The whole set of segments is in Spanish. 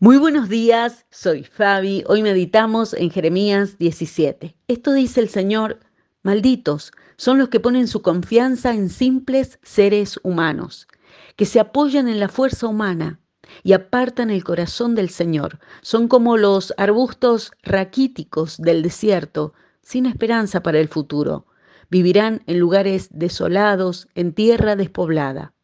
Muy buenos días, soy Fabi. Hoy meditamos en Jeremías 17. Esto dice el Señor, malditos son los que ponen su confianza en simples seres humanos, que se apoyan en la fuerza humana y apartan el corazón del Señor. Son como los arbustos raquíticos del desierto, sin esperanza para el futuro. Vivirán en lugares desolados, en tierra despoblada.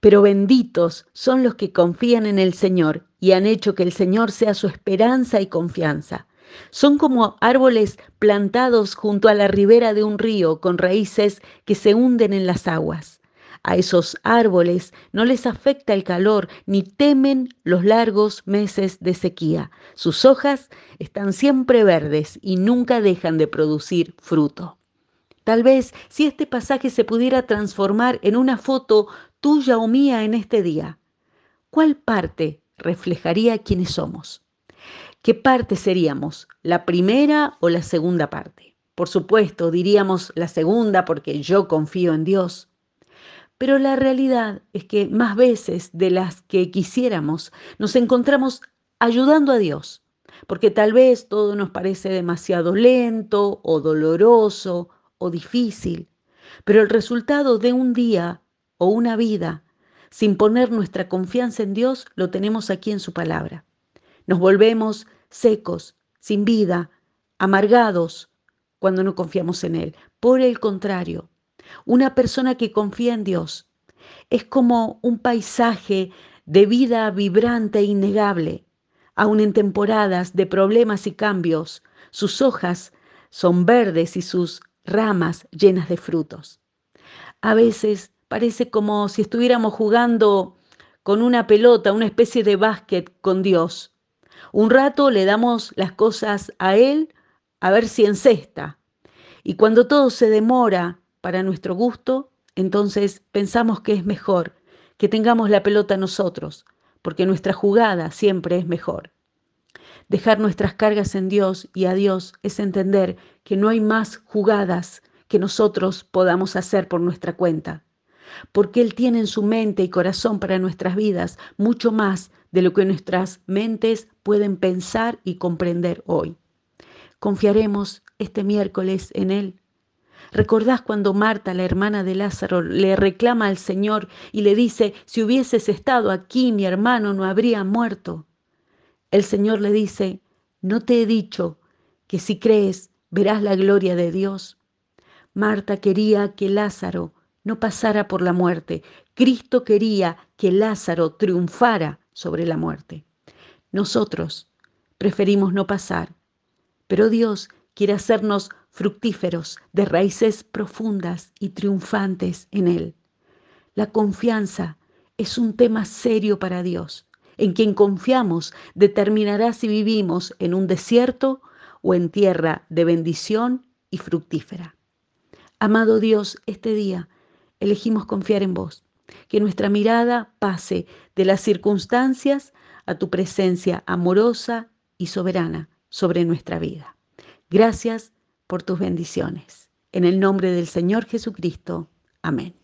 Pero benditos son los que confían en el Señor y han hecho que el Señor sea su esperanza y confianza. Son como árboles plantados junto a la ribera de un río con raíces que se hunden en las aguas. A esos árboles no les afecta el calor ni temen los largos meses de sequía. Sus hojas están siempre verdes y nunca dejan de producir fruto. Tal vez si este pasaje se pudiera transformar en una foto tuya o mía en este día, ¿cuál parte reflejaría quiénes somos? ¿Qué parte seríamos? ¿La primera o la segunda parte? Por supuesto, diríamos la segunda porque yo confío en Dios. Pero la realidad es que más veces de las que quisiéramos nos encontramos ayudando a Dios, porque tal vez todo nos parece demasiado lento o doloroso o difícil, pero el resultado de un día o una vida sin poner nuestra confianza en Dios lo tenemos aquí en su palabra. Nos volvemos secos, sin vida, amargados cuando no confiamos en Él. Por el contrario, una persona que confía en Dios es como un paisaje de vida vibrante e innegable. Aun en temporadas de problemas y cambios, sus hojas son verdes y sus ramas llenas de frutos. A veces parece como si estuviéramos jugando con una pelota, una especie de básquet con Dios. Un rato le damos las cosas a Él a ver si encesta. Y cuando todo se demora para nuestro gusto, entonces pensamos que es mejor que tengamos la pelota nosotros, porque nuestra jugada siempre es mejor. Dejar nuestras cargas en Dios y a Dios es entender que no hay más jugadas que nosotros podamos hacer por nuestra cuenta, porque Él tiene en su mente y corazón para nuestras vidas mucho más de lo que nuestras mentes pueden pensar y comprender hoy. Confiaremos este miércoles en Él. ¿Recordás cuando Marta, la hermana de Lázaro, le reclama al Señor y le dice, si hubieses estado aquí, mi hermano no habría muerto? El Señor le dice, ¿no te he dicho que si crees verás la gloria de Dios? Marta quería que Lázaro no pasara por la muerte. Cristo quería que Lázaro triunfara sobre la muerte. Nosotros preferimos no pasar, pero Dios quiere hacernos fructíferos de raíces profundas y triunfantes en Él. La confianza es un tema serio para Dios en quien confiamos determinará si vivimos en un desierto o en tierra de bendición y fructífera. Amado Dios, este día elegimos confiar en vos, que nuestra mirada pase de las circunstancias a tu presencia amorosa y soberana sobre nuestra vida. Gracias por tus bendiciones. En el nombre del Señor Jesucristo. Amén.